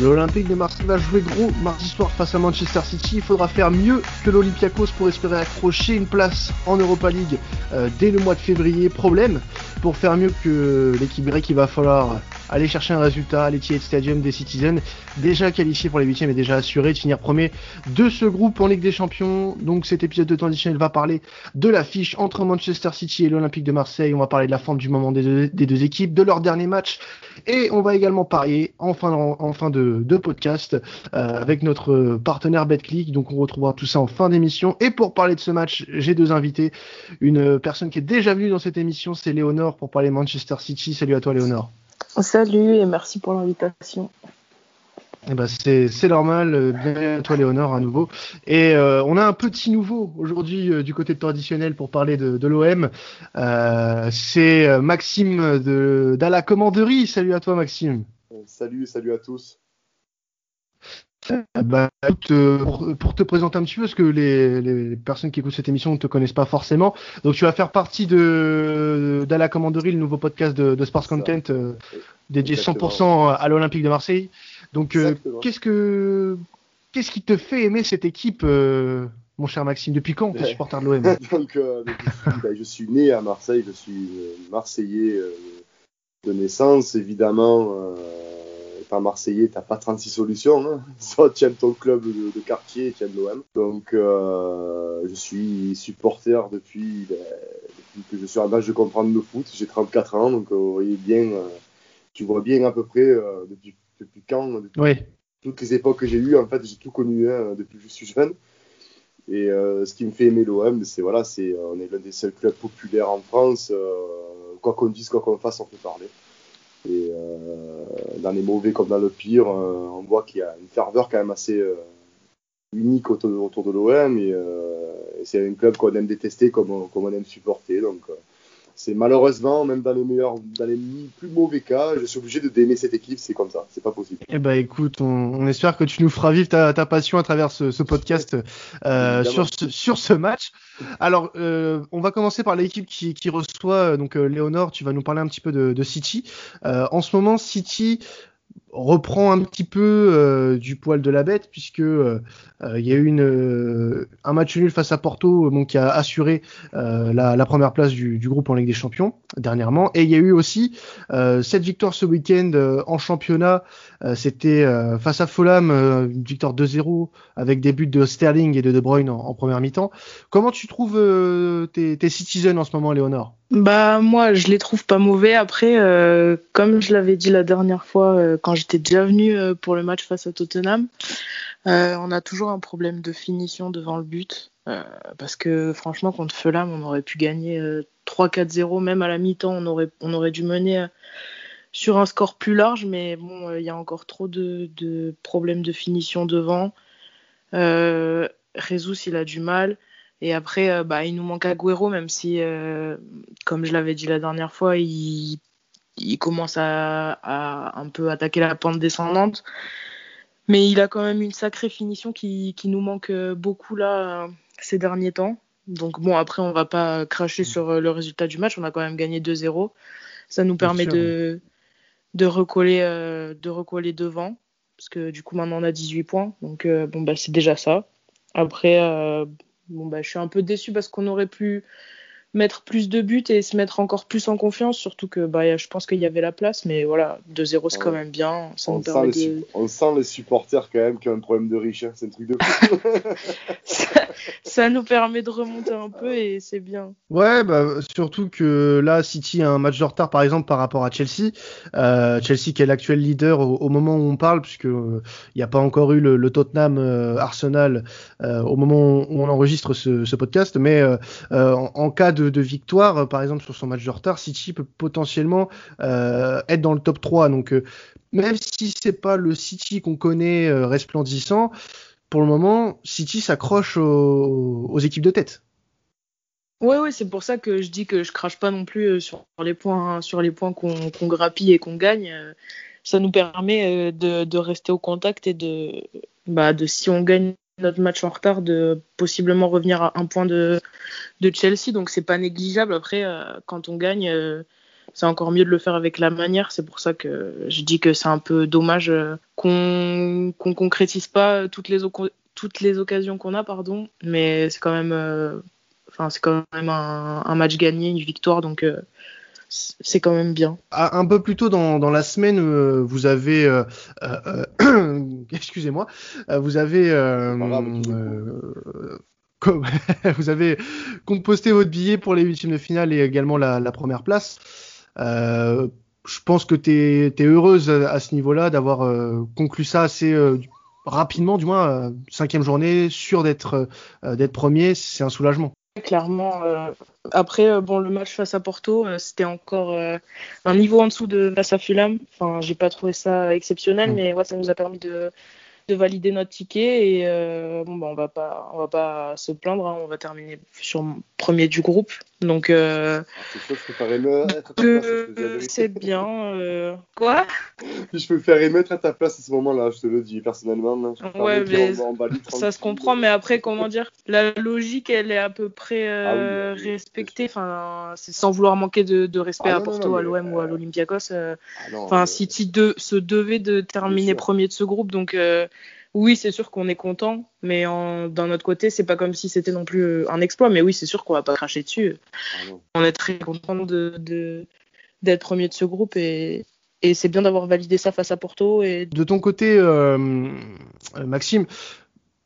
L'Olympique de Marseille va jouer gros mardi soir face à Manchester City. Il faudra faire mieux que l'Olympiakos pour espérer accrocher une place en Europa League euh, dès le mois de février. Problème, pour faire mieux que l'équipe grecque, il va falloir aller chercher un résultat à l'Etihad Stadium des Citizens, déjà qualifié pour les huitièmes et déjà assuré de finir premier de ce groupe en Ligue des Champions. Donc cet épisode de temps va parler de l'affiche entre Manchester City et l'Olympique de Marseille. On va parler de la forme du moment des deux, équipes, de leur dernier match et on va également parier en fin, en fin de, podcast euh, avec notre partenaire BetClick. Donc on retrouvera tout ça en fin d'émission. Et pour parler de ce match, j'ai deux invités. Une personne qui est déjà venue dans cette émission, c'est Léonore pour parler Manchester City. Salut à toi Léonore. Salut et merci pour l'invitation. Eh ben c'est normal, euh, bienvenue à toi Léonore à nouveau. Et euh, on a un petit nouveau aujourd'hui euh, du côté traditionnel pour parler de, de l'OM. c'est Maxime de d'Ala Commanderie. Salut à toi Maxime. Salut, salut à tous. Bah, pour, te présenter un petit peu, parce que les, les, personnes qui écoutent cette émission ne te connaissent pas forcément, donc tu vas faire partie de d'Ala Commanderie, le nouveau podcast de, de Sports Content euh, dédié 100% à l'Olympique de Marseille. Donc euh, qu'est-ce que qu'est-ce qui te fait aimer cette équipe, euh, mon cher Maxime? Depuis quand tu es supporter de l'OM Donc bah, je suis né à Marseille, je suis Marseillais de naissance, évidemment pas marseillais, t'as pas 36 solutions. Hein. Soit tu aimes ton club de, quartier et tu aimes l'OM. Donc euh, je suis supporter depuis, ben, depuis, que je suis en âge de comprendre le foot. J'ai 34 ans, donc euh, bien, euh, tu vois bien à peu près depuis, depuis quand, depuis toutes les époques que j'ai eues, en fait j'ai tout connu hein, depuis que je suis jeune. Et ce qui me fait aimer l'OM, c'est voilà, c'est on est l'un des seuls clubs populaires en France. quoi qu'on dise, quoi qu'on fasse, on peut parler. Et euh, dans les mauvais comme dans le pire, euh, on voit qu'il y a une ferveur quand même assez euh, unique autour, de l'OM et, et c'est un club qu'on aime détester comme, comme on aime supporter. Donc c'est malheureusement, même dans les meilleurs, dans les plus mauvais cas, je suis obligé de d'aimer cette équipe, c'est comme ça, c'est pas possible. Eh ben écoute, on, espère que tu nous feras vivre ta, ta passion à travers ce, ce podcast euh, sur, ce, sur ce match. Alors, euh, on va commencer par l'équipe qui, qui reçoit, donc euh, Léonore, tu vas nous parler un petit peu de, de City. En ce moment, City reprend un petit peu euh, du poil de la bête puisque euh, euh, il y a eu une, un match nul face à Porto donc qui a assuré la, la, première place du, du, groupe en Ligue des Champions dernièrement. Et il y a eu aussi cette victoire ce week-end en championnat. C'était face à Fulham une victoire 2-0 avec des buts de Sterling et de De Bruyne en, première mi-temps. Comment tu trouves tes, tes citizens en ce moment Léonore? Bah moi je les trouve pas mauvais. Après, euh, comme je l'avais dit la dernière fois euh, quand j'étais déjà venu euh, pour le match face à Tottenham, on a toujours un problème de finition devant le but. parce que franchement contre Fulham on aurait pu gagner 3-4-0 même à la mi-temps on aurait dû mener sur un score plus large mais bon il y a encore trop de, problèmes de finition devant. Euh, il a du mal. Et après, euh, bah, il nous manque Agüero, même si, euh, comme je l'avais dit la dernière fois, il, il commence à, à, un peu attaquer la pente descendante. Mais il a quand même une sacrée finition qui, qui nous manque euh, beaucoup là ces derniers temps. Donc bon, après, on va pas cracher sur le résultat du match. On a quand même gagné 2-0. Ça nous permet de, de, recoller, de recoller devant. Parce que du coup, maintenant, on a 18 points. Donc bon, bah, c'est déjà ça. Après, bon, bah, je suis un peu déçu parce qu'on aurait pu mettre plus de buts et se mettre encore plus en confiance, surtout que bah, je pense qu'il y avait la place, mais voilà, 2-0 c'est quand même bien. on, sent les supporters quand même qui ont un problème de riche, hein. c'est un truc de ça, nous permet de remonter un peu et c'est bien. Ouais, bah, surtout que là, City a un match de retard par exemple par rapport à Chelsea. Euh, Chelsea qui est l'actuel leader au, moment où on parle, puisque euh, il n'y a pas encore eu le, Tottenham euh, Arsenal au moment où on enregistre ce, podcast, mais en, en cas de de, victoire, euh, par exemple sur son match de retard, City peut potentiellement euh, être dans le top 3. Donc euh, même si c'est pas le City qu'on connaît resplendissant, pour le moment, City s'accroche aux, équipes de tête. Oui, ouais, c'est pour ça que je dis que je crache pas non plus sur les points, sur les points qu'on grappille et qu'on gagne. Ça nous permet de, de, rester au contact et de, bah, de si on gagne notre match en retard de possiblement revenir à un point de, Chelsea, donc c'est pas négligeable. Après, euh, quand on gagne, euh, c'est encore mieux de le faire avec la manière. C'est pour ça que je dis que c'est un peu dommage euh, qu'on concrétise pas toutes les, occasions qu'on a, pardon. Mais c'est quand même, un, match gagné, une victoire, c'est quand même bien. Ah, un peu plus tôt dans, dans la semaine, vous avez, excusez-moi, vous avez vous avez composté votre billet pour les huitièmes de finale et également la, la première place. Euh, je pense que tu es, heureuse à, ce niveau-là d'avoir euh, conclu ça assez euh, rapidement, du moins cinquième journée, sûr d'être d'être premier, c'est un soulagement. Clairement. après, bon, le match face à Porto, c'était encore un niveau en dessous de face à Fulham. Enfin, j'ai pas trouvé ça exceptionnel, mm. mais ouais, ça nous a permis de de valider notre ticket et euh, bon bah, on va pas on va pas se plaindre hein. on va terminer sur premier du groupe. Donc euh, c'est bien euh, quoi? Je peux faire émettre à ta place à ce moment-là je te le dis personnellement ouais mais ça se comprend mais après comment dire la logique elle est à peu près ah respectée. enfin c'est sans vouloir manquer de, respect ah à Porto à l'OM ou à l'Olympiakos ah enfin City de, se devait de terminer premier de ce groupe donc oui, c'est sûr qu'on est content, mais d'un autre côté, c'est pas comme si c'était non plus euh, un exploit. Mais oui, c'est sûr qu'on va pas cracher dessus. Ah on est très content de, d'être premier de ce groupe et, c'est bien d'avoir validé ça face à Porto. Et... De ton côté, euh, Maxime,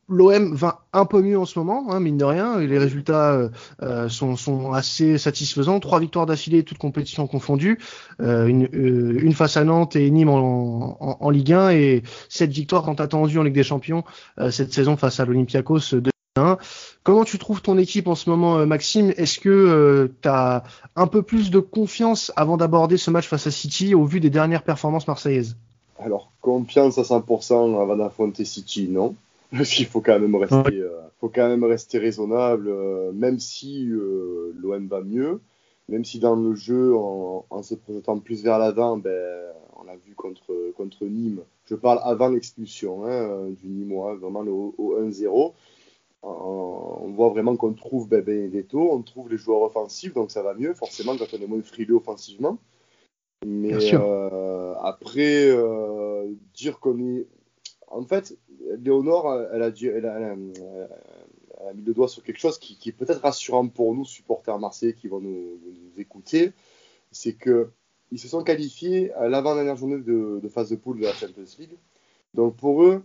L'OM va un peu mieux en ce moment, hein, mine de rien, les résultats euh, euh, sont, assez satisfaisants. Trois victoires d'affilée, toutes compétitions confondues, euh, une, face à Nantes et Nîmes en, en, Ligue 1, et sept victoires tant attendues en Ligue des Champions cette saison face à l'Olympiakos de 1. Comment tu trouves ton équipe en ce moment, Maxime? Est-ce que tu as un peu plus de confiance avant d'aborder ce match face à City au vu des dernières performances marseillaises? Alors, confiance à 100% avant d'affronter City, non parce qu'il faut quand même rester, euh, faut quand même rester raisonnable, euh, même si euh, l'OM va mieux, même si dans le jeu, en, se projetant plus vers l'avant, ben, on l'a vu contre, contre Nîmes. Je parle avant l'expulsion hein, du Nîmois, vraiment le, au, 1-0. On voit vraiment qu'on trouve ben, Benedetto, on trouve les joueurs offensifs, donc ça va mieux, forcément, quand on est moins frileux offensivement. Mais après, dire qu'on est. En fait, Léonore, a, elle, a, mis le doigt sur quelque chose qui, est peut-être rassurant pour nous, supporters marseillais qui vont nous, écouter. C'est que ils se sont qualifiés à l'avant-dernière journée de, phase de poule de la Champions League. Donc pour eux,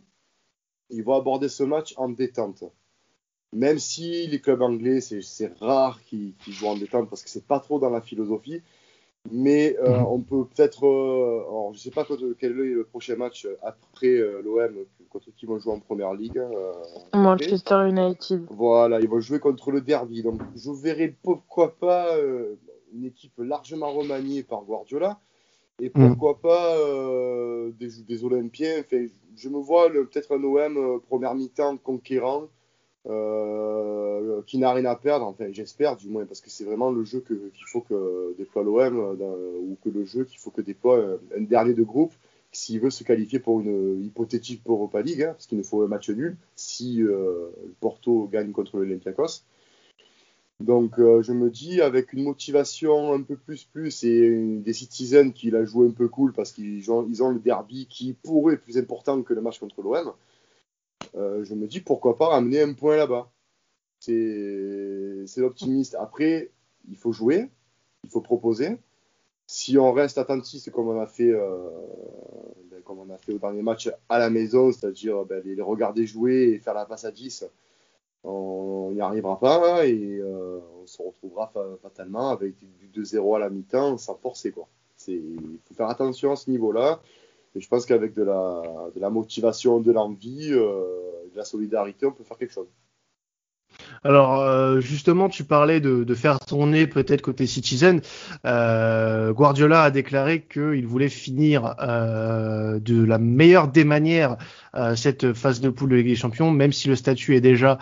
ils vont aborder ce match en détente. Même si les clubs anglais, c'est rare qu'ils jouent en détente parce que c'est pas trop dans la philosophie. Mais euh, mhm. on peut peut-être. Euh, je ne sais pas quel est le prochain match après euh, l'OM contre qui vont jouer en première ligue. Hein, Manchester United. Voilà, ils vont jouer contre le Derby. Donc je verrai pourquoi pas une équipe largement remaniée par Guardiola. Et mhm. pourquoi pas des, des Olympiens. je me vois peut-être un OM première mi-temps conquérant. Euh, qui n'a rien à perdre, enfin j'espère du moins, parce que c'est vraiment le jeu qu'il faut que déploie l'OM, euh, ou que le jeu qu'il faut que déploie euh, un dernier de groupe s'il veut se qualifier pour une hypothétique Europa League, hein, parce qu'il nous faut un match nul si Porto gagne contre l'Olympiakos. Donc je me dis avec une motivation un peu plus plus et des citizens qui la jouent un peu cool parce qu'ils ont, ont le derby qui pourrait être plus important que le match contre l'OM. Euh, je me dis pourquoi pas ramener un point là-bas. C'est optimiste. Après, il faut jouer, il faut proposer. Si on reste attentif, comme on a fait, euh, ben, comme on a fait au dernier match à la maison, c'est-à-dire ben, les, regarder jouer et faire la passe à 10, on n'y arrivera pas et euh, on se retrouvera fatalement avec du 2-0 à la mi-temps sans forcer. Il faut faire attention à ce niveau-là. Et je pense qu'avec de la, de la motivation, de l'envie, euh, de la solidarité, on peut faire quelque chose. Alors euh, justement, tu parlais de, faire tourner peut-être côté Citizen. Euh, Guardiola a déclaré qu'il voulait finir euh, de la meilleure des manières cette phase de poule de Ligue des Champions, même si le statut est déjà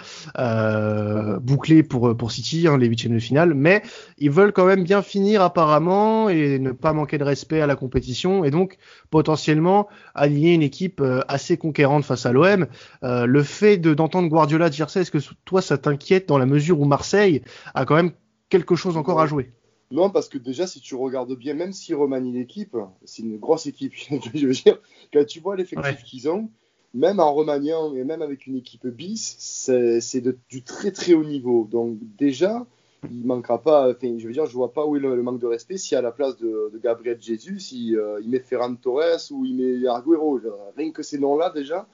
bouclé pour pour City, hein, les huitièmes de finale. Mais ils veulent quand même bien finir apparemment et ne pas manquer de respect à la compétition et donc potentiellement aligner une équipe assez conquérante face à l'OM. le fait de d'entendre Guardiola dire ça, est-ce que toi ça t'inquiète dans la mesure où Marseille a quand même quelque chose encore à jouer. Non, parce que déjà, si tu regardes bien, même s'ils remanient l'équipe, c'est une grosse équipe, je veux dire, quand tu vois l'effectif qu'ils ont, même en remaniant et même avec une équipe bis, c'est du très très haut niveau. Donc déjà, il manquera pas, enfin, je veux dire, je vois pas où est le, manque de respect si à la place de, Gabriel Jesus, il, euh, il, met Ferran Torres ou il met Arguero. Rien que ces noms-là, déjà,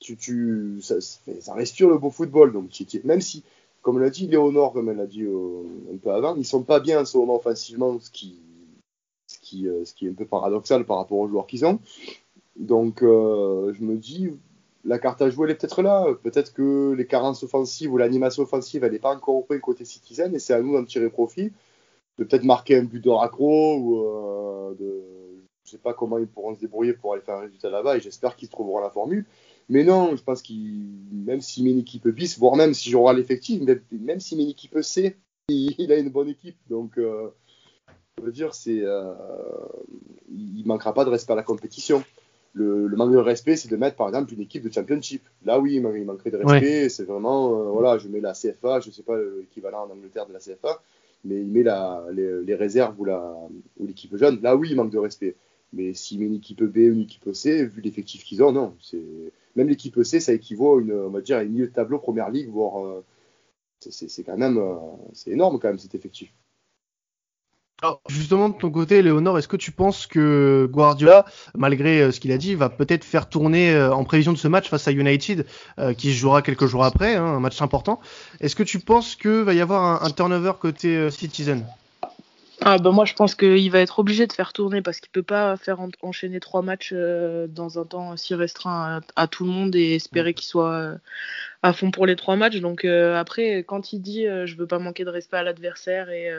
ça, ça, respire le beau football. Donc, même si, comme l'a dit Léonore, comme elle l'a dit euh, un peu avant, ils sont pas bien en ce moment offensivement, ce qui, euh, est un peu paradoxal par rapport aux joueurs qu'ils ont. Donc, je me dis, la carte à jouer, elle est peut-être là. Peut-être que les carences offensives ou l'animation offensive, elle n'est pas encore au côté Citizen et c'est à nous d'en tirer profit. De peut-être marquer un but de raccro ou euh. Je sais pas comment ils pourront se débrouiller pour aller faire un résultat là-bas et j'espère qu'ils trouveront la formule. Mais non, je pense qu'il, même s'il met une équipe bis, voire même si j'aurai l'effectif, même, même s'il met une équipe C, il, a une bonne équipe. Donc, euh, je veux dire, c'est, euh, il manquera pas de respect à la compétition le, manque de respect, c'est de mettre par exemple une équipe de championship. Là, oui, il manquerait de respect. C'est vraiment, euh, voilà, je mets la CFA, je sais pas l'équivalent en Angleterre de la CFA, mais il met la, les, réserves ou l'équipe ou jeune. Là, oui, il manque de respect. Mais s'il met une équipe B ou une équipe C, vu l'effectif qu'ils ont, non. Même l'équipe C, ça équivaut on va dire, à une milieu de tableau première ligue, voire. Euh, c'est quand même, euh, c'est énorme quand même cet effectif. Justement, de ton côté, Léonore, est-ce que tu penses que Guardiola, malgré euh, ce qu'il a dit, va peut-être faire tourner en prévision de ce match face à United, qui se jouera quelques jours après, hein, un match important? Est-ce que tu penses que va y avoir un, turnover côté Citizen? Ah bah moi je pense qu'il va être obligé de faire tourner parce qu'il peut pas faire enchaîner trois matchs dans un temps si restreint à, tout le monde et espérer qu'il soit à fond pour les trois matchs. Donc après quand il dit je veux pas manquer de respect à l'adversaire et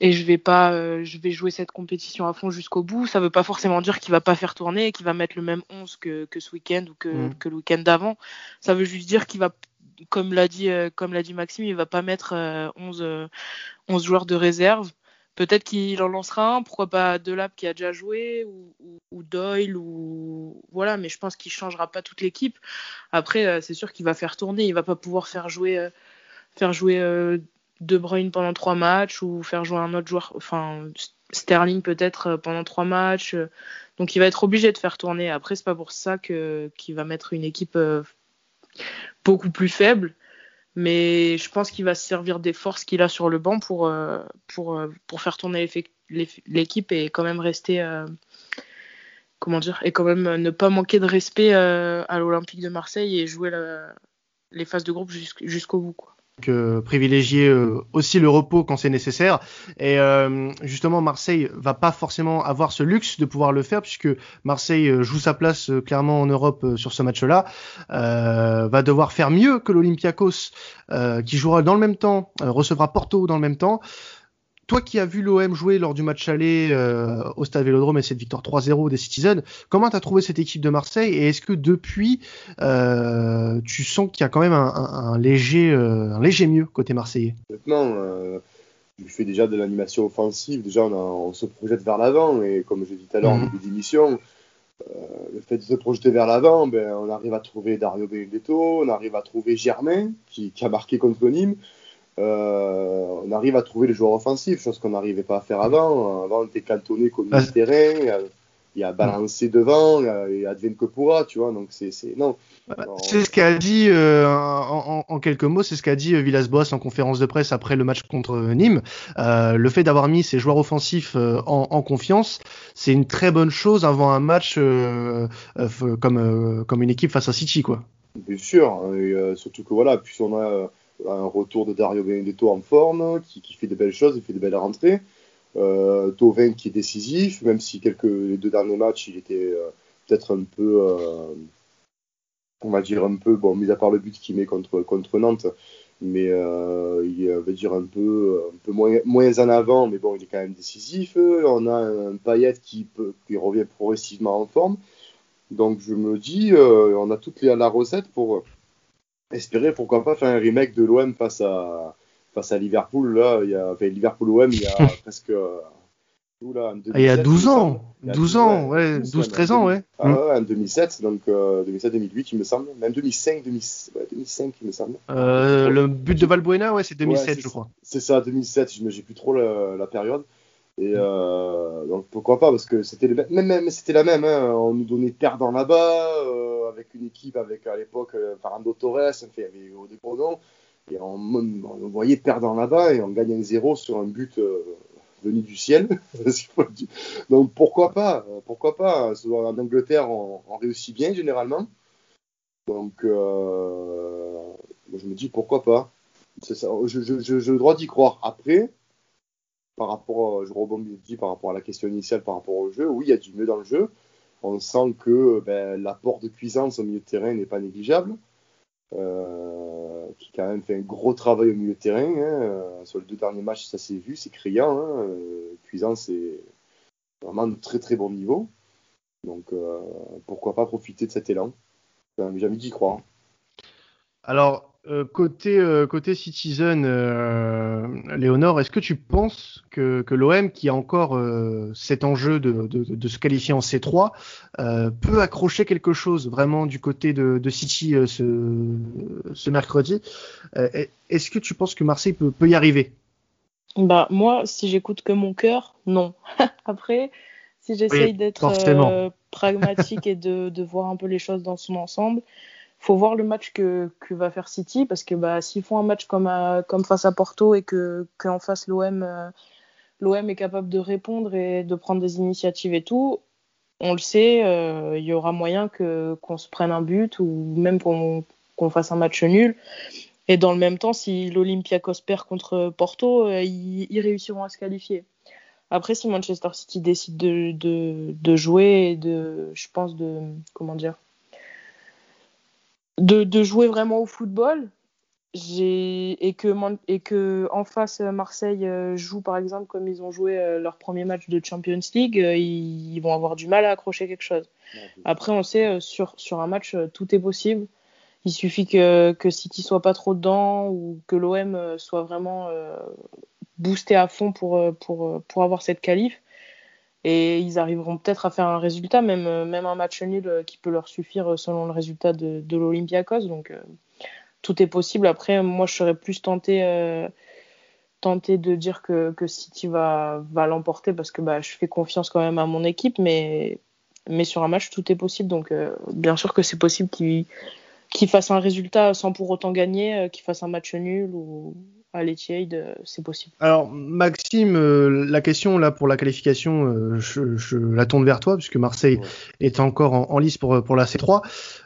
et je vais pas euh, je vais jouer cette compétition à fond jusqu'au bout ça veut pas forcément dire qu'il va pas faire tourner qu'il va mettre le même 11 que, que ce week-end ou que, mm. que le week-end d'avant ça veut juste dire qu'il va comme l'a dit euh, comme l'a dit Maxime il va pas mettre 11 euh, 11 joueurs de réserve peut-être qu'il en lancera un pourquoi pas Delap qui a déjà joué ou, ou, Doyle ou voilà mais je pense qu'il changera pas toute l'équipe après c'est sûr qu'il va faire tourner il va pas pouvoir faire jouer faire jouer de Bruyne pendant trois matchs ou faire jouer un autre joueur, enfin Sterling peut-être euh, pendant trois matchs. Euh. Donc il va être obligé de faire tourner. Après c'est pas pour ça que qu'il va mettre une équipe euh, beaucoup plus faible, mais je pense qu'il va se servir des forces qu'il a sur le banc pour pour pour faire tourner l'équipe et quand même rester comment dire et quand même ne pas manquer de respect à l'Olympique de Marseille et jouer les phases de groupe jusqu'au bout quoi privilégier euh, aussi le repos quand c'est nécessaire. Et euh, justement, Marseille va pas forcément avoir ce luxe de pouvoir le faire puisque Marseille euh, joue sa place clairement en Europe sur ce match-là. va devoir faire mieux que l'Olympiakos qui jouera dans le même temps, recevra Porto dans le même temps toi qui as vu l'OM jouer lors du match aller euh, au Stade Vélodrome et cette victoire 3-0 des Citizens, comment tu as trouvé cette équipe de Marseille et est-ce que depuis euh, tu sens qu'il y a quand même un, léger, euh, un léger mieux côté marseillais? Honnêtement, tu fais déjà de l'animation offensive, déjà on, se projette vers l'avant et comme je dit tout à l'heure en mhm. début d'émission, le fait de se projeter vers l'avant, ben, on arrive à trouver Dario Benedetto, on arrive à trouver Germain qui, qui a marqué contre Nîmes. Euh, on arrive à trouver les joueurs offensifs, chose qu'on n'arrivait pas à faire avant. Avant, on était cantonné comme le terrain, il y a balancé devant, il y a advienne que pourra, tu vois. Donc c'est non. C'est ce qu'a dit euh, en, quelques mots, c'est ce qu'a dit euh, Villas-Boas en conférence de presse après le match contre Nîmes. le fait d'avoir mis ses joueurs offensifs en, confiance, c'est une très bonne chose avant un match comme comme une équipe face à City, quoi. Bien sûr, surtout que voilà, puis on a un retour de Dario Benedetto en forme, qui, qui, fait de belles choses, il fait de belles rentrées. Euh, qui est décisif, même si quelques, les deux derniers matchs, il était euh, peut-être un peu, euh, on va dire un peu, bon, mis à part le but qu'il met contre, contre Nantes, mais euh, il va dire un peu, un peu moins, moins en avant, mais bon, il est quand même décisif. On a un Payet qui, qui revient progressivement en forme. Donc je me dis, on a toute la recette pour espérer pourquoi pas faire un remake de l'OM face à face à Liverpool là il y a enfin, Liverpool OM il y a presque Oula, en Ah, il y a 2007, 12 il me ans, semble. Il y a 12 12, ans, ouais, ouais, 12, 12-13 ans, ouais. Ah Mm. ouais, en 2007, donc euh, 2007-2008, il me semble. Même 2005, 2000 ouais, 2005, il me semble. Euh, le but de Valbuena, ouais, c'est 2007, Ouais, c'est- je crois. C'est ça, 2007, je j'ai plus trop la, la période. Et euh, donc pourquoi pas, parce que c'était même, même, c'était la même. Hein, on nous donnait perdant là-bas, euh, avec une équipe avec à l'époque euh, Fernando Torres, enfin, il y avait des gros noms. Et on, on voyait perdant là-bas et on gagne un 0 sur un but euh, venu du ciel. donc pourquoi pas, euh, pourquoi pas. En Angleterre, on, on réussit bien généralement. Donc euh, je me dis pourquoi pas. C'est ça, je, je, je, j'ai le droit d'y croire. Après, par rapport, je rebondis par rapport à la question initiale, par rapport au jeu, oui, il y a du mieux dans le jeu. On sent que ben, l'apport de cuisance au milieu de terrain n'est pas négligeable. Euh, qui quand même fait un gros travail au milieu de terrain. hein. Euh, Sur les deux derniers matchs, ça s'est vu, c'est criant. Hein. Euh, Cuisance, c'est vraiment de très très bon niveau. Donc pourquoi pas profiter de cet élan? Enfin, J'ai envie d'y croire. Alors, euh, côté, euh, côté Citizen, euh, Léonore, est-ce que tu penses que, que l'OM, qui a encore euh, cet enjeu de, de, de se qualifier en C3, euh, peut accrocher quelque chose vraiment du côté de, de City ce, ce mercredi? Est-ce que tu penses que Marseille peut, peut y arriver? Bah, moi, si j'écoute que mon cœur, non. Après, si j'essaye Oui, d'être pragmatique et de voir un peu les choses dans son ensemble, faut voir le match que, va faire City parce que bah, s'ils font un match comme, face à Porto et que qu'en face l'OM euh, est capable de répondre et de prendre des initiatives et tout, on le sait, euh, il y aura moyen que qu'on se prenne un but ou même qu'on qu'on fasse un match nul. Et dans le même temps, si l'Olympiakos perd contre Porto, euh, ils, ils réussiront à se qualifier. Après, si Manchester City décide de, de, de jouer et de, je pense, de, comment dire, de, de jouer vraiment au football, et que et que en face euh, Marseille euh, joue par exemple comme ils ont joué euh, leur premier match de Champions League, ils, vont avoir du mal à accrocher quelque chose. Après, on sait sur sur un match tout est possible. Il suffit que que City soit pas trop dedans ou que l'OM soit vraiment boosté à fond pour pour pour avoir cette qualif et ils arriveront peut-être à faire un résultat même euh, même un match nul euh, qui peut leur suffire euh, selon le résultat de l'Olympiakos donc tout est possible. Après, moi, je serais plus tenté, tenté de dire que, que City va, va l'emporter parce que bah, je fais confiance quand même à mon équipe, mais, mais sur un match, tout est possible. Donc, bien sûr que c'est possible qu'il qu'il fasse un résultat sans pour autant gagner, euh, qu'il fasse un match nul ou à l'Etihad, euh, c'est possible. Alors, Maxime, euh, la question là pour la qualification, euh, je, je la tourne vers toi puisque Marseille Ouais. est encore en, en lice pour, pour la C3.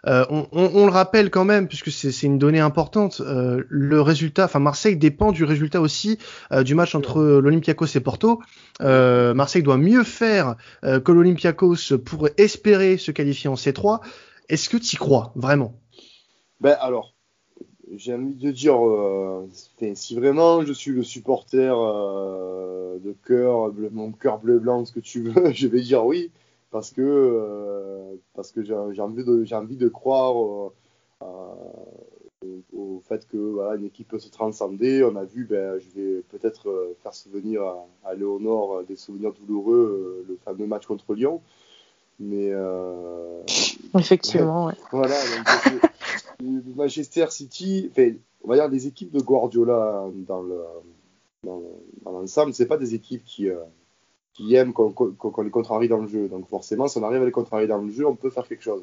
Euh, on, on- on le rappelle quand même puisque c'est c'est une donnée importante. euh, le résultat, enfin Marseille dépend du résultat aussi euh, du match entre l'Olympiakos et Porto. Euh, Marseille doit mieux faire euh, que l'Olympiakos pour espérer se qualifier en C3. Est-ce que tu y crois vraiment? Ben alors, j'ai envie de dire, euh, si vraiment je suis le supporter euh, de cœur, bleu- mon cœur bleu-blanc, ce que tu veux, je vais dire oui, parce que, euh, parce que j'ai envie, envie de croire au, fait que voilà, une équipe peut se transcender. On a vu, ben, je vais peut-être faire souvenir à, à Léonore des souvenirs douloureux, le fameux match contre Lyon. Mais euh, Effectivement, ouais. voilà, donc Manchester City, enfin, on va dire les équipes de Guardiola dans le dans, dans l'ensemble, c'est pas des équipes qui euh, qui aiment qu'on les contrarie dans le jeu. Donc forcément, si on arrive à les contrarier dans le jeu, on peut faire quelque chose.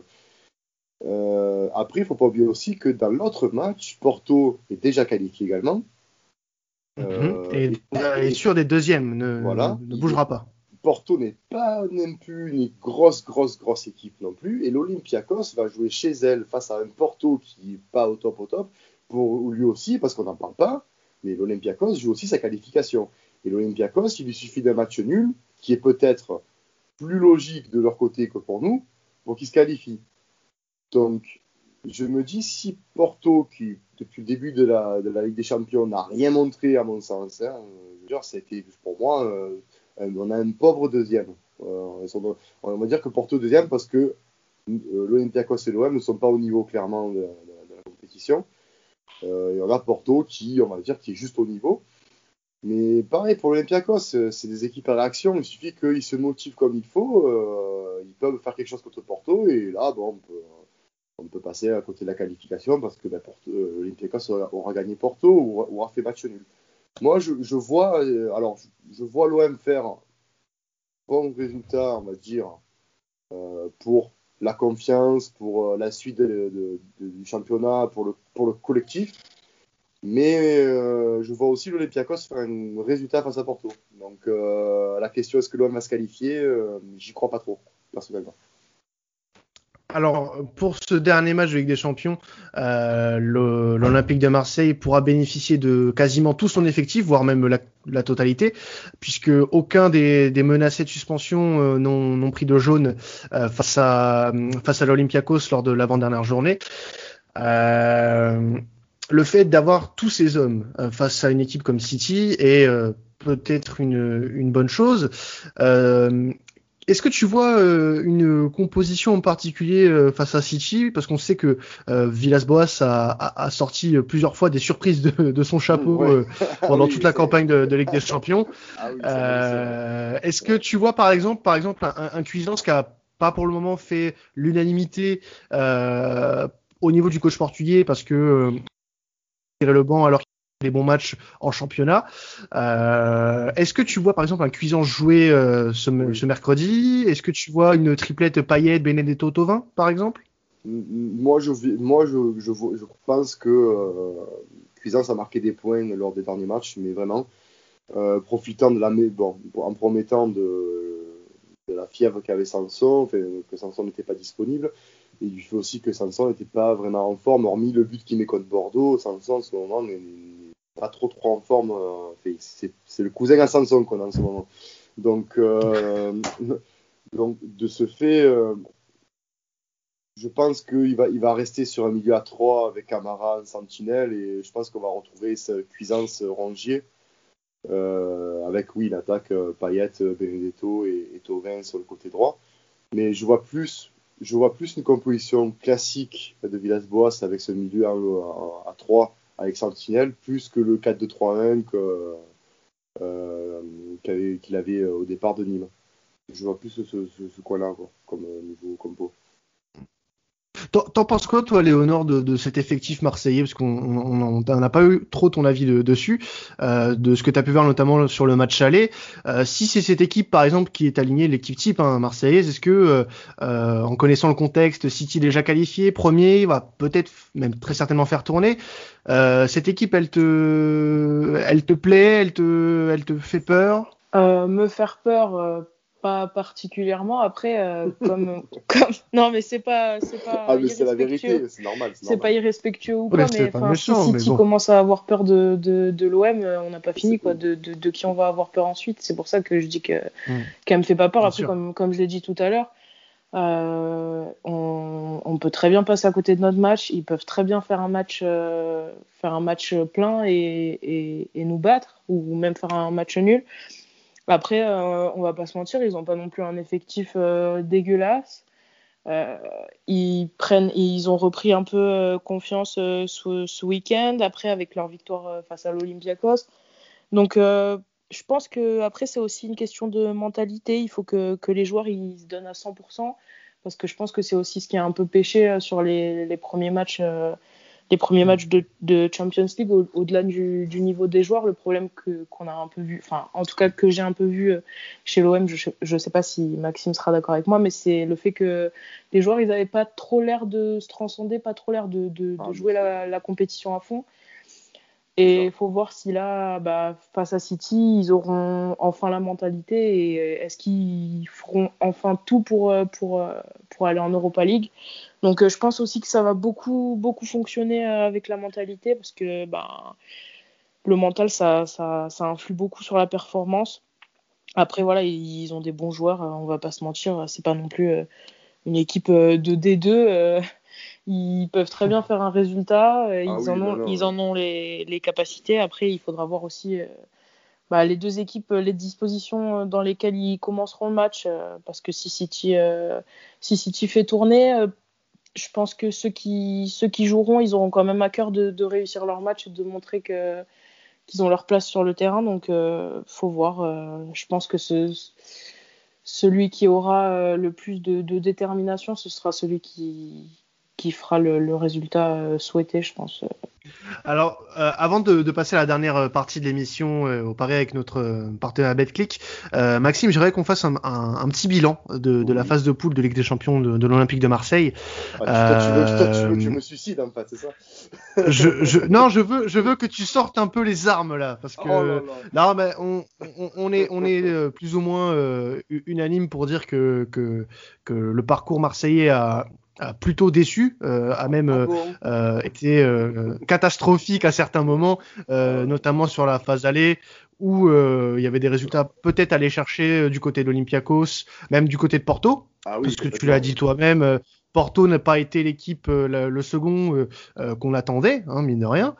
Euh, après, il faut pas oublier aussi que dans l'autre match, Porto est déjà qualifié également. Euh, Mhm. Et est sûr des deuxièmes, ne, Voilà. ne, ne bougera pas. Porto n'est pas non plus une grosse, grosse, grosse équipe non plus. Et l'Olympiakos va jouer chez elle face à un Porto qui n'est pas au top, au top, pour lui aussi, parce qu'on n'en parle pas, mais l'Olympiakos joue aussi sa qualification. Et l'Olympiakos, il lui suffit d'un match nul, qui est peut-être plus logique de leur côté que pour nous, pour qu'ils se qualifient. Donc, je me dis, si Porto, qui depuis le début de la, Ligue des Champions n'a rien montré, à mon sens, hein, ça a pour moi. euh, on a un pauvre deuxième. Euh, on va dire que Porto deuxième parce que euh, l'Olympiakos et l'OM ne sont pas au niveau clairement de, la compétition. Euh, et on a Porto qui, on va dire, qui est juste au niveau. Mais pareil pour l'Olympiakos, c'est des équipes à réaction. Il suffit qu'ils se motivent comme il faut. ils peuvent faire quelque chose contre Porto et là, bon, on peut, passer à côté de la qualification parce que ben, l'Olympiakos aura, gagné Porto ou aura fait match nul. Moi, je, vois, alors, je, vois l'OM faire bon résultat, on va dire, pour la confiance, pour la suite du championnat, pour le, pour le collectif. Mais euh, je vois aussi l'Olympiakos faire un résultat face à Porto. Donc euh, la question est-ce que l'OM va se qualifier? Euh, J'y crois pas trop, personnellement. Alors, pour ce dernier match Ligue des Champions, l'Olympique de Marseille pourra bénéficier de quasiment tout son effectif, voire même la, totalité, puisque aucun des, menacés de suspension n'ont pris de jaune face à, face à l'Olympiakos lors de l'avant-dernière journée. Euh, le fait d'avoir tous ces hommes euh, face à une équipe comme City est euh, peut-être une, bonne chose. Euh, est-ce que tu vois une composition en particulier face à City Parce qu'on sait que Villas-Boas a, a, sorti plusieurs fois des surprises de, de son chapeau pendant toute la campagne de, de, Ligue des Champions. Ah est-ce que tu vois par exemple, par exemple un, un Cuisance qui a pas pour le moment fait l'unanimité au niveau du coach portugais parce que le banc alors a des bons matchs en championnat. Euh, est-ce que tu vois par exemple un Cuisance jouer euh, ce, mercredi? Est-ce que tu vois une triplette Payet, Benedetto, Tovin par exemple? Moi, je, pense que euh, Cuisance a marqué des points lors des derniers matchs, mais vraiment euh, profitant de la bon, en promettant de, de la fièvre qu'avait Sanson, que Sanson n'était pas disponible et du fait aussi que Sanson n'était pas vraiment en forme, hormis le but qu'il met contre Bordeaux. Sanson, en ce moment, n'est pas trop trop en forme. Euh, c'est le cousin à Sanson qu'on a en ce moment. Donc, euh, donc de ce fait, euh, je pense qu'il va, il va rester sur un milieu à 3 avec Camara en sentinelle et je pense qu'on va retrouver cette cuisance rongier. avec oui l'attaque Payet, Benedetto et, et Tauvin sur le côté droit. Mais je vois plus je vois plus une composition classique de Villas-Boas avec ce milieu à, 3 avec Sentinelle, plus que le 4-2-3-1 euh, qu'il avait au départ de Nîmes. Je vois plus ce, ce, coin-là comme euh, niveau compo. T'en penses quoi, toi, Léonore, de, de cet effectif marseillais? Parce qu'on n'a pas eu trop ton avis dessus, euh, de ce que tu as pu voir notamment sur le match aller. Euh, si c'est cette équipe, par exemple, qui est alignée, l'équipe type hein, marseillaise, est-ce que, euh, euh, en connaissant le contexte, City déjà qualifié, premier, va peut-être même très certainement faire tourner, euh, cette équipe, elle te, elle te plaît, elle te, elle te fait peur? Me faire peur pas particulièrement. Après, euh, comme, comme, non, mais c'est pas, c'est pas. Ah, mais c'est la vérité, c'est normal. C'est pas irrespectueux ou quoi, mais, enfin, si City commence à avoir peur de, de, de l'OM, euh, on n'a pas fini quoi. De, de, de, qui on va avoir peur ensuite. C'est pour ça que je dis que mm. qu'elle me fait pas peur. Après, comme, comme je l'ai dit tout à l'heure. Euh, on, on, peut très bien passer à côté de notre match. Ils peuvent très bien faire un match, euh, faire un match plein et, et, et, nous battre, ou même faire un match nul. Après, euh, on va pas se mentir, ils n'ont pas non plus un effectif euh, dégueulasse. Euh, ils prennent, ils ont repris un peu confiance ce, week-end après avec leur victoire face à l'Olympiakos. Donc, je pense que après c'est aussi une question de mentalité. Il faut que, les joueurs ils se donnent à 100% parce que je pense que c'est aussi ce qui a un peu pêché sur les premiers matchs les premiers matchs de, de Champions League au-delà du, du, niveau des joueurs. Le problème que qu'on a un peu vu, enfin en tout cas que j'ai un peu vu euh, chez l'OM, je ne sais pas si Maxime sera d'accord avec moi, mais c'est le fait que les joueurs ils n'avaient pas trop l'air de se transcender, pas trop l'air de, de, de ah, jouer la, la, compétition à fond. Et il faut voir si là, bah, face à City, ils auront enfin la mentalité et est-ce qu'ils feront enfin tout pour, euh, pour, euh, pour aller en Europa League. Donc euh, je pense aussi que ça va beaucoup, beaucoup fonctionner avec la mentalité parce que bah, le mental, ça, ça, ça influe beaucoup sur la performance. Après, voilà, ils ont des bons joueurs, on va pas se mentir, c'est pas non plus une équipe de D2 ils peuvent très bien faire un résultat, euh, ah ils, en ont, ils en ont les, les, capacités. Après, il faudra voir aussi euh, bah, les deux équipes, les dispositions dans lesquelles ils commenceront le match. Euh, parce que si City, si City fait tourner, je pense que ceux qui, ceux qui joueront, ils auront quand même à cœur de, de réussir leur match et de montrer que qu'ils ont leur place sur le terrain. Donc, euh, faut voir. Euh, je pense que ce, celui qui aura euh, le plus de, de, détermination, ce sera celui qui, qui fera le, le résultat euh, souhaité, je pense. Alors, euh, avant de, de, passer à la dernière euh, partie de l'émission euh, au pari avec notre euh, partenaire BetClick, euh, Maxime, j'aimerais qu'on fasse un, un, un, petit bilan de, de oui. la phase de poule de Ligue des Champions de, de l'Olympique de Marseille. Ah, tu, veux, toi, tu, veux, que je me suicide en fait, c'est ça je, je, Non, je veux, je veux que tu sortes un peu les armes là, parce que oh là. non, mais on, on, on, est, on est plus ou moins unanime pour dire que, que, que le parcours marseillais a plutôt déçu, euh, a même ah bon euh, été euh, catastrophique à certains moments, euh, notamment sur la phase aller où euh, il y avait des résultats peut-être à aller chercher du côté de l'Olympiakos, même du côté de Porto, ah oui, parce que tu l'as dit toi-même, Porto n'a pas été l'équipe, euh, le second euh, euh, qu'on attendait, hein, mine de rien.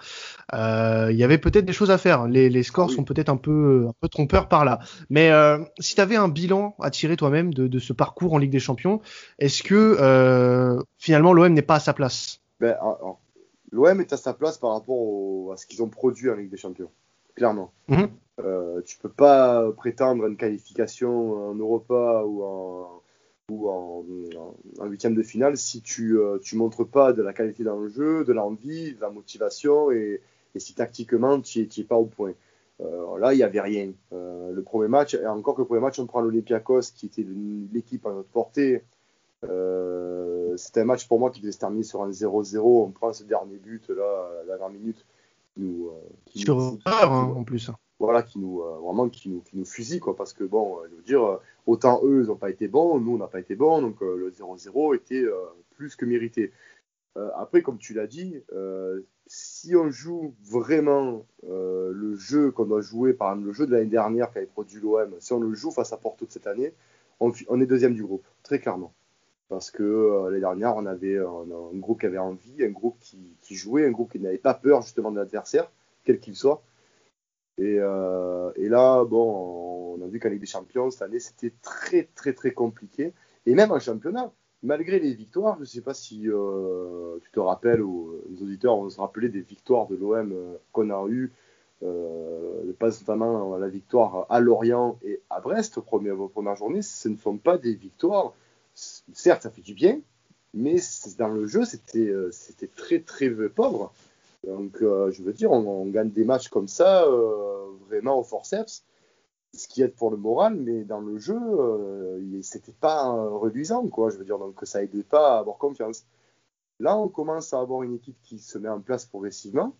Il y avait peut-être des choses à faire. Les, les scores oui. sont peut-être un peu, un peu trompeurs par là. Mais si tu avais un bilan à tirer toi-même de, de, ce parcours en Ligue des Champions, est-ce que finalement l'OM n'est pas à sa place? Ben, L'OM est à sa place par rapport au, à ce qu'ils ont produit en Ligue des Champions, clairement. Mm -hmm. tu peux pas prétendre à une qualification en Europa ou en ou en, en, huitième de finale si tu euh, tu montres pas de la qualité dans le jeu, de l'envie, de la motivation et, et si tactiquement tu es, pas au point. Euh, là, il n'y avait rien. Euh, le premier match, et encore que le premier match, on prend l'Olympiakos qui était l'équipe à notre portée. Euh, c'était un match pour moi qui devait se terminer sur un 0-0. On prend ce dernier but là, à la dernière minute. Qui nous, euh, qui sur nous, hein, en plus voilà, qui nous, euh, vraiment, qui nous, qui nous fusille, quoi, parce que bon, euh, je dire, euh, autant eux, ils n'ont pas été bons, nous, on n'a pas été bons, donc euh, le 0-0 était plus que mérité. Après, comme tu l'as dit, si on joue vraiment le jeu qu'on doit jouer, par exemple, le jeu de l'année dernière qu'avait produit l'OM, si on le joue face à Porto de cette année, on, est deuxième du groupe, très clairement. Parce que l'année dernière, on avait un, un, groupe qui avait envie, un groupe qui, qui jouait, un groupe qui n'avait pas peur justement de l'adversaire, quel qu'il soit. Et, euh, et, là, bon, on a vu qu'en Ligue des Champions, cette année, c'était très, très, très compliqué. Et même en championnat, malgré les victoires, je ne sais pas si euh, tu te rappelles, ou les auditeurs vont se rappeler des victoires de l'OM euh, qu'on a eues. Euh, notamment la victoire à Lorient et à Brest, première, première journée. Ce ne sont pas des victoires. Certes, ça fait du bien, mais dans le jeu, c'était euh, très, très pauvre. Donc, euh, je veux dire, on, gagne des matchs comme ça, euh, vraiment au forceps, ce qui aide pour le moral, mais dans le jeu, euh, c'était pas reluisant, quoi. Je veux dire, donc ça aidait pas à avoir confiance. Là, on commence à avoir une équipe qui se met en place progressivement.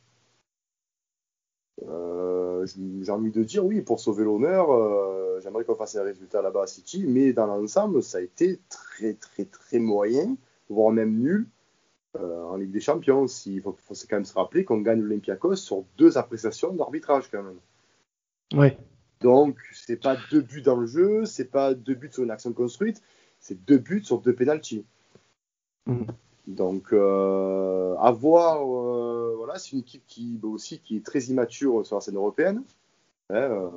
Euh, J'ai envie de dire, oui, pour sauver l'honneur, euh, j'aimerais qu'on fasse un résultat là-bas à City, mais dans l'ensemble, ça a été très, très, très moyen, voire même nul euh, en Ligue des Champions. Il faut, faut, quand même se rappeler qu'on gagne l'Olympiakos sur deux appréciations d'arbitrage quand même. Oui. Donc, c'est pas deux buts dans le jeu, c'est pas deux buts sur une action construite, c'est deux buts sur deux pénalties. Mm. Donc, euh, à voir, euh, voilà, c'est une équipe qui bah aussi qui est très immature sur la scène européenne. Il hein,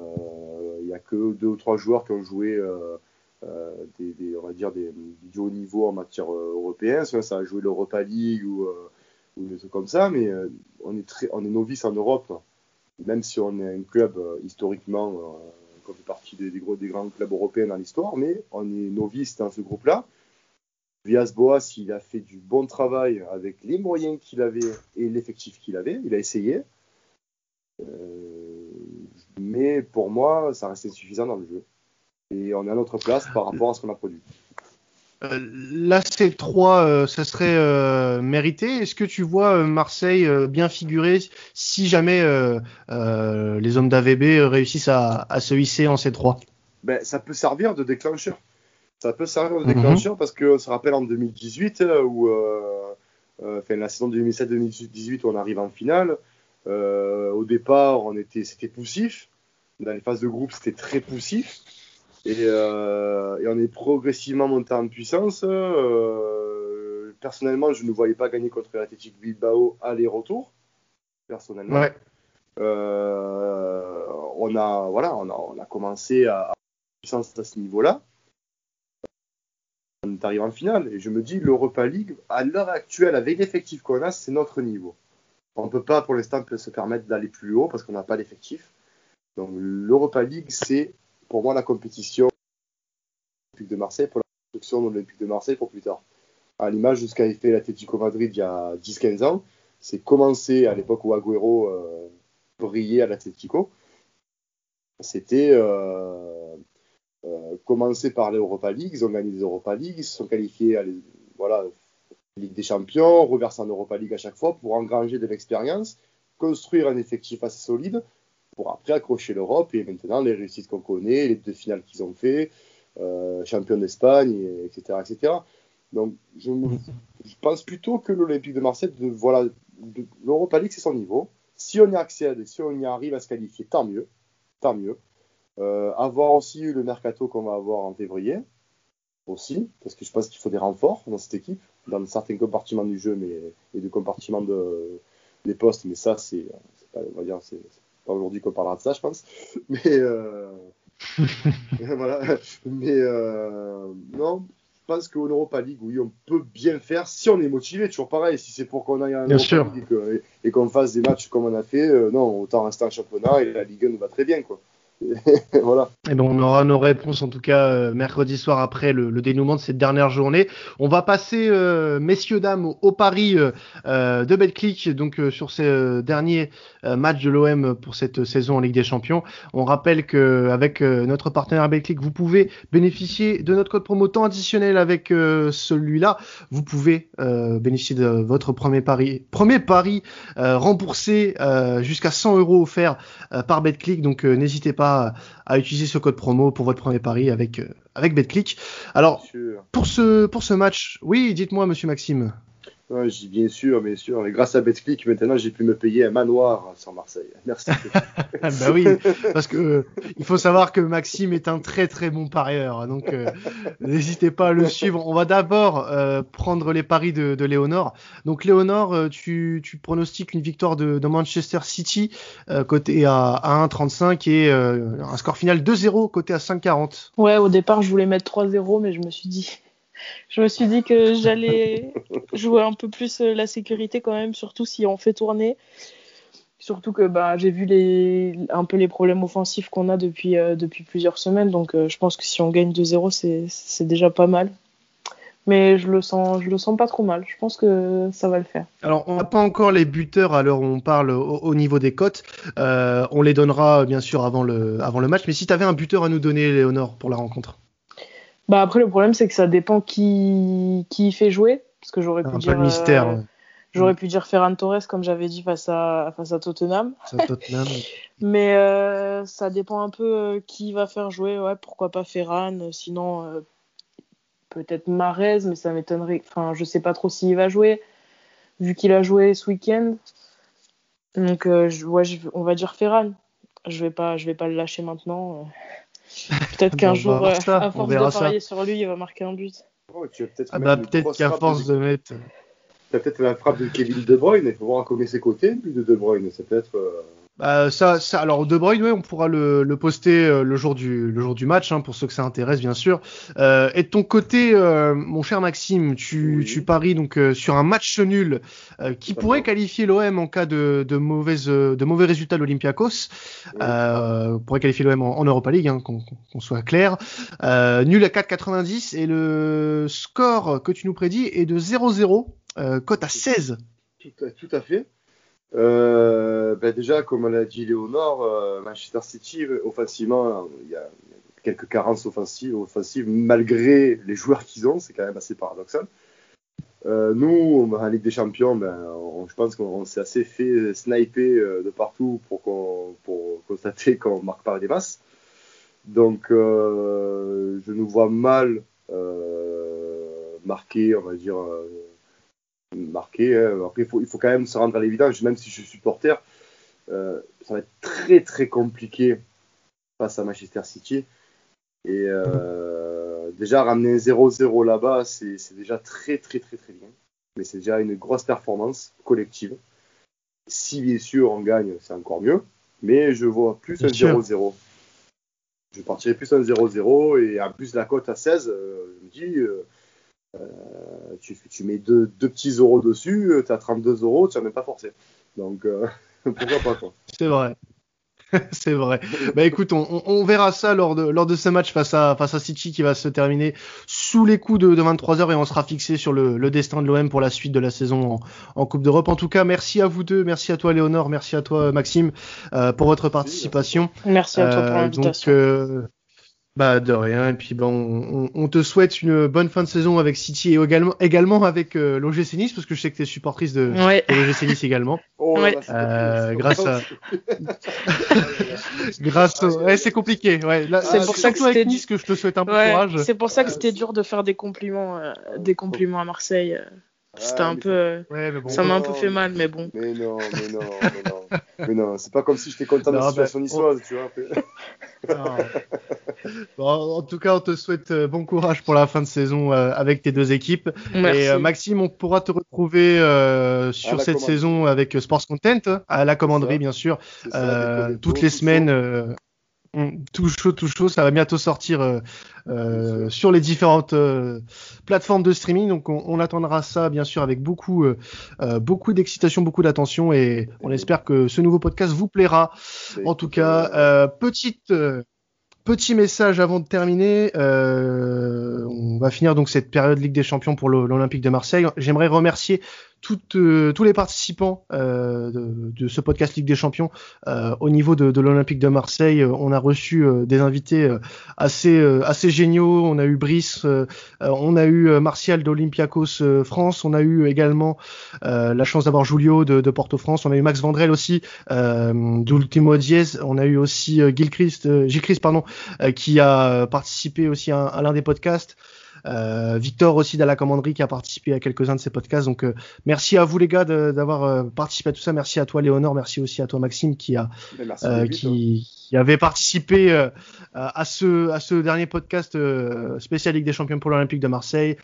n'y euh, a que deux ou trois joueurs qui ont joué des, des, on va dire des, du haut niveau en matière euh, européenne. Soit ça a joué l'Europa League ou, euh, ou des trucs comme ça, mais on est très, on est novice en Europe, même si on est un club historiquement qu'on fait partie des, des, grands clubs européens dans l'histoire, mais on est novice dans ce groupe-là. Villas-Boas, il a fait du bon travail avec les moyens qu'il avait et l'effectif qu'il avait. Il a essayé. Euh, mais pour moi, ça restait suffisant dans le jeu et on est à notre place par rapport à ce qu'on a produit. Euh, là, c'est 3, euh, ça serait euh, mérité. Est-ce que tu vois euh, Marseille bien figuré si jamais les hommes d'AVB réussissent à, à, se hisser en C3 ben, Ça peut servir de déclencheur. Ça peut servir de déclencheur mm -hmm. parce qu'on se rappelle en 2018 où, enfin, la saison 2017-2018, on arrive en finale. au départ, on était, c'était poussif. Dans les phases de groupe, c'était très poussif. Et, euh, et, on est progressivement monté en puissance. Euh, personnellement, je ne voyais pas gagner contre l'Athletic Bilbao aller-retour. Personnellement. Ouais. Euh, on a voilà, on a, on a commencé à, à puissance à ce niveau-là. On est arrivé en finale et je me dis l'Europa League à l'heure actuelle avec l'effectif qu'on a, c'est notre niveau. On ne peut pas pour l'instant se permettre d'aller plus haut parce qu'on n'a pas l'effectif. Donc l'Europa League, c'est pour moi la compétition de Marseille pour la construction de l'Olympique de Marseille pour plus tard. À l'image de ce qu'avait fait l'Atlético Madrid il y a 10-15 ans, c'est commencer à l'époque où Agüero euh, brillait à l'Atlético. C'était euh, euh, commencer par l'Europa League, ils ont gagné des Europa League, ils se sont qualifiés à voilà, Ligue des Champions, reversent en Europa League à chaque fois pour engranger de l'expérience, construire un effectif assez solide pour après accrocher l'Europe et maintenant les réussites qu'on connaît, les deux finales qu'ils ont fait, euh, champion d'Espagne, etc., etc. Donc je, pense plutôt que l'Olympique de Marseille, de, voilà, l'Europa League c'est son niveau. Si on y accède si on y arrive à se qualifier, tant mieux, tant mieux. Euh, avoir aussi le mercato qu'on va avoir en février aussi, parce que je pense qu'il faut des renforts dans cette équipe, dans certains compartiments du jeu, mais et du compartiment de, des postes, mais ça c'est, on va dire, c'est pas aujourd'hui qu'on parlera de ça, je pense. Mais euh, voilà. Mais euh, non, je pense qu'au Europa League, oui, on peut bien faire si on est motivé. Toujours pareil, si c'est pour qu'on aille en Europa League et, qu'on fasse des matchs comme on a fait, euh, non, autant rester en championnat et la Ligue 1 nous va très bien, quoi. Et bon, on aura nos réponses en tout cas euh, mercredi soir après le, dénouement de cette dernière journée. On va passer, euh, messieurs dames, au, pari euh, de Betclic, donc sur ces derniers matchs de l'OM pour cette saison en Ligue des Champions. On rappelle que avec notre partenaire Betclic, vous pouvez bénéficier de notre code promo temps additionnel avec celui-là. Vous pouvez bénéficier de votre premier pari, premier pari remboursé jusqu'à 100 euros offerts par Betclic. Donc n'hésitez pas à, utiliser ce code promo pour votre premier pari avec, euh, avec BetClick. Alors, pour ce, pour ce match, oui, dites-moi, monsieur Maxime bien sûr, bien sûr. Et grâce à Betclic, maintenant, j'ai pu me payer un manoir sur Marseille. Merci. bah oui, parce que euh, il faut savoir que Maxime est un très très bon parieur. Donc, euh, n'hésitez pas à le suivre. On va d'abord euh, prendre les paris de, de Léonore. Donc, Léonore, tu, tu pronostiques une victoire de, de Manchester City côté à, à 1,35 et un score final 2-0 côté à 5,40. Ouais, au départ, je voulais mettre 3-0, mais je me suis dit je me suis dit que j'allais jouer un peu plus euh, la sécurité quand même, surtout si on fait tourner. Surtout que bah, j'ai vu un peu les problèmes offensifs qu'on a depuis, euh, plusieurs semaines. Donc euh, je pense que si on gagne 2-0, c'est déjà pas mal. Mais je le sens, je le sens pas trop mal. Je pense que ça va le faire. Alors, on n'a pas encore les buteurs à l'heure où on parle au, niveau des cotes. on les donnera bien sûr avant le, avant le match. Mais si tu avais un buteur à nous donner, Léonore, pour la rencontre bah après le problème c'est que ça dépend qui qui fait jouer parce que j'aurais pu dire mystère. Euh, j'aurais pu dire Ferran Torres comme j'avais dit face à face à Tottenham. Tottenham. Mais euh, ça dépend un peu euh, qui va faire jouer ouais pourquoi pas Ferran sinon peut-être Marez mais ça m'étonnerait enfin je sais pas trop s'il va jouer vu qu'il a joué ce week-end. Donc je, ouais, on va dire Ferran. Je vais pas je vais pas le lâcher maintenant. Peut-être qu'un jour, euh, à force de parier sur lui, il va marquer un but. Oh, peut-être ah bah, qu'à force de, mettre. peut-être la frappe de Kevin De Bruyne, il faut voir comment c'est côté, plus de De Bruyne. C'est peut-être. Euh, bah, ça, ça, alors De Bruyne, ouais, on pourra le, le poster euh, le jour du, le jour du match, hein, pour ceux que ça intéresse, bien sûr. Euh, et de ton côté, euh, mon cher Maxime, tu, tu paries donc euh, sur un match nul qui pourrait qualifier l'OM en cas de, de, mauvaise, de mauvais résultats de l'Olympiakos. pourrait qualifier l'OM en, Europa League, hein, qu'on soit clair. nul à 4,90 et le score que tu nous prédis est de 0-0, cote à 16. Tout tout à fait. Euh, ben déjà, comme l'a dit Léonore, euh, Manchester City, offensivement, il y a quelques carences offensives, malgré les joueurs qu'ils ont, c'est quand même assez paradoxal. Euh, nous, en Ligue des Champions, ben, je pense qu'on s'est assez fait sniper euh, de partout pour, qu'on, pour constater qu'on marque pas des masses. Donc, euh, je nous vois mal marquer, on va dire, marqué. Hein. Après, il faut, il faut quand même se rendre à l'évidence, même si je suis supporter, euh, ça va être très très compliqué face à Manchester City. Et euh, déjà, ramener 0-0 là-bas, c'est déjà très très très très bien. Mais c'est déjà une grosse performance collective. Si bien sûr on gagne, c'est encore mieux. Mais je vois plus un 0-0. Je partirai plus un 0-0 et en plus la cote à 16, euh, je me dis, euh, tu, tu, mets deux, deux, petits euros dessus, tu as 32 euros, tu n'as même pas forcé. Donc, euh, pourquoi pas quoi. C'est vrai. c'est vrai. Bah écoute, on, on, verra ça lors de, lors de ce match face à, face à City qui va se terminer sous les coups de, de 23h et on sera fixé sur le, le destin de l'OM pour la suite de la saison en, en Coupe d'Europe. En tout cas, merci à vous deux, merci à toi Léonore, merci à toi Maxime euh, pour votre participation. Merci à toi pour l'invitation. Euh, bah de rien et puis bon on, on, te souhaite une bonne fin de saison avec City et également également avec euh, l'OGC Nice parce que je sais que tu es supportrice de, ouais. de l'OGC Nice également. Oh, Ouais. Euh, grâce à grâce au... ouais, c'est compliqué ouais là, C'est euh, pour ça que avec c'était Nice que je te souhaite un peu courage. c'est pour ça que c'était dur de faire des compliments, euh, des compliments à Marseille. C'était Ah, un mais peu, euh, Ouais mais bon. ça m'a un peu fait mal, mais bon. Mais non, mais non, mais non. Mais non, c'est pas comme si j'étais content de la situation bah, niçoise, tu vois. Bon, en tout cas, on te souhaite euh, bon courage pour la fin de saison euh, avec tes deux équipes. Merci. Et euh, Maxime, on pourra te retrouver euh, sur cette commande. saison avec Sports Content, hein, à la commanderie bien sûr, euh, toutes les semaines. Tout chaud, tout chaud, ça va bientôt sortir euh, euh, sur les différentes euh, plateformes de streaming. Donc on, on attendra ça bien sûr avec beaucoup, euh, beaucoup d'excitation, beaucoup d'attention et on espère que ce nouveau podcast vous plaira. Mais En tout cas, petite, petit message avant de terminer. Euh, on va finir donc cette période Ligue des Champions pour l'Olympique de Marseille. J'aimerais remercier euh, tous les participants euh, de, de ce podcast Ligue des Champions euh, au niveau de, de l'Olympique de Marseille. euh, On a reçu euh, des invités assez, assez géniaux. On a eu Brice, on a eu Martial d'Olympiakos France, on a eu également la chance d'avoir Julio de, de Porto France, on a eu Max Vandrel aussi d'Ultimo Diez, on a eu aussi euh, Gil Christ, Gilles Christ pardon, qui a participé aussi à, à l'un des podcasts. Euh, Victor aussi de la commanderie qui a participé à quelques-uns de ces podcasts. Donc euh, merci à vous les gars d'avoir euh, participé à tout ça. Merci à toi Léonore, merci aussi à toi Maxime qui a euh, David, hein. qui, qui avait participé euh, à ce à ce dernier podcast euh, spécial Ligue des Champions pour l'Olympique de Marseille.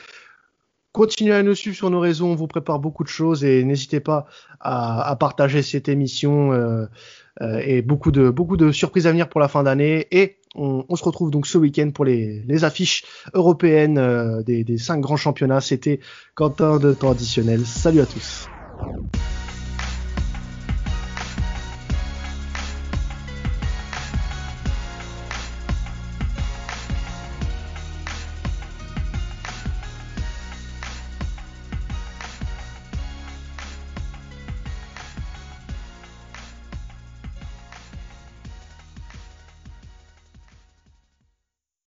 Continuez à nous suivre sur nos réseaux, on vous prépare beaucoup de choses et n'hésitez pas à, à partager cette émission euh, et beaucoup de surprises à venir pour la fin d'année et on, se retrouve donc ce week-end pour les, affiches européennes euh, des, des cinq grands championnats. C'était Quentin de temps additionnel. Salut à tous.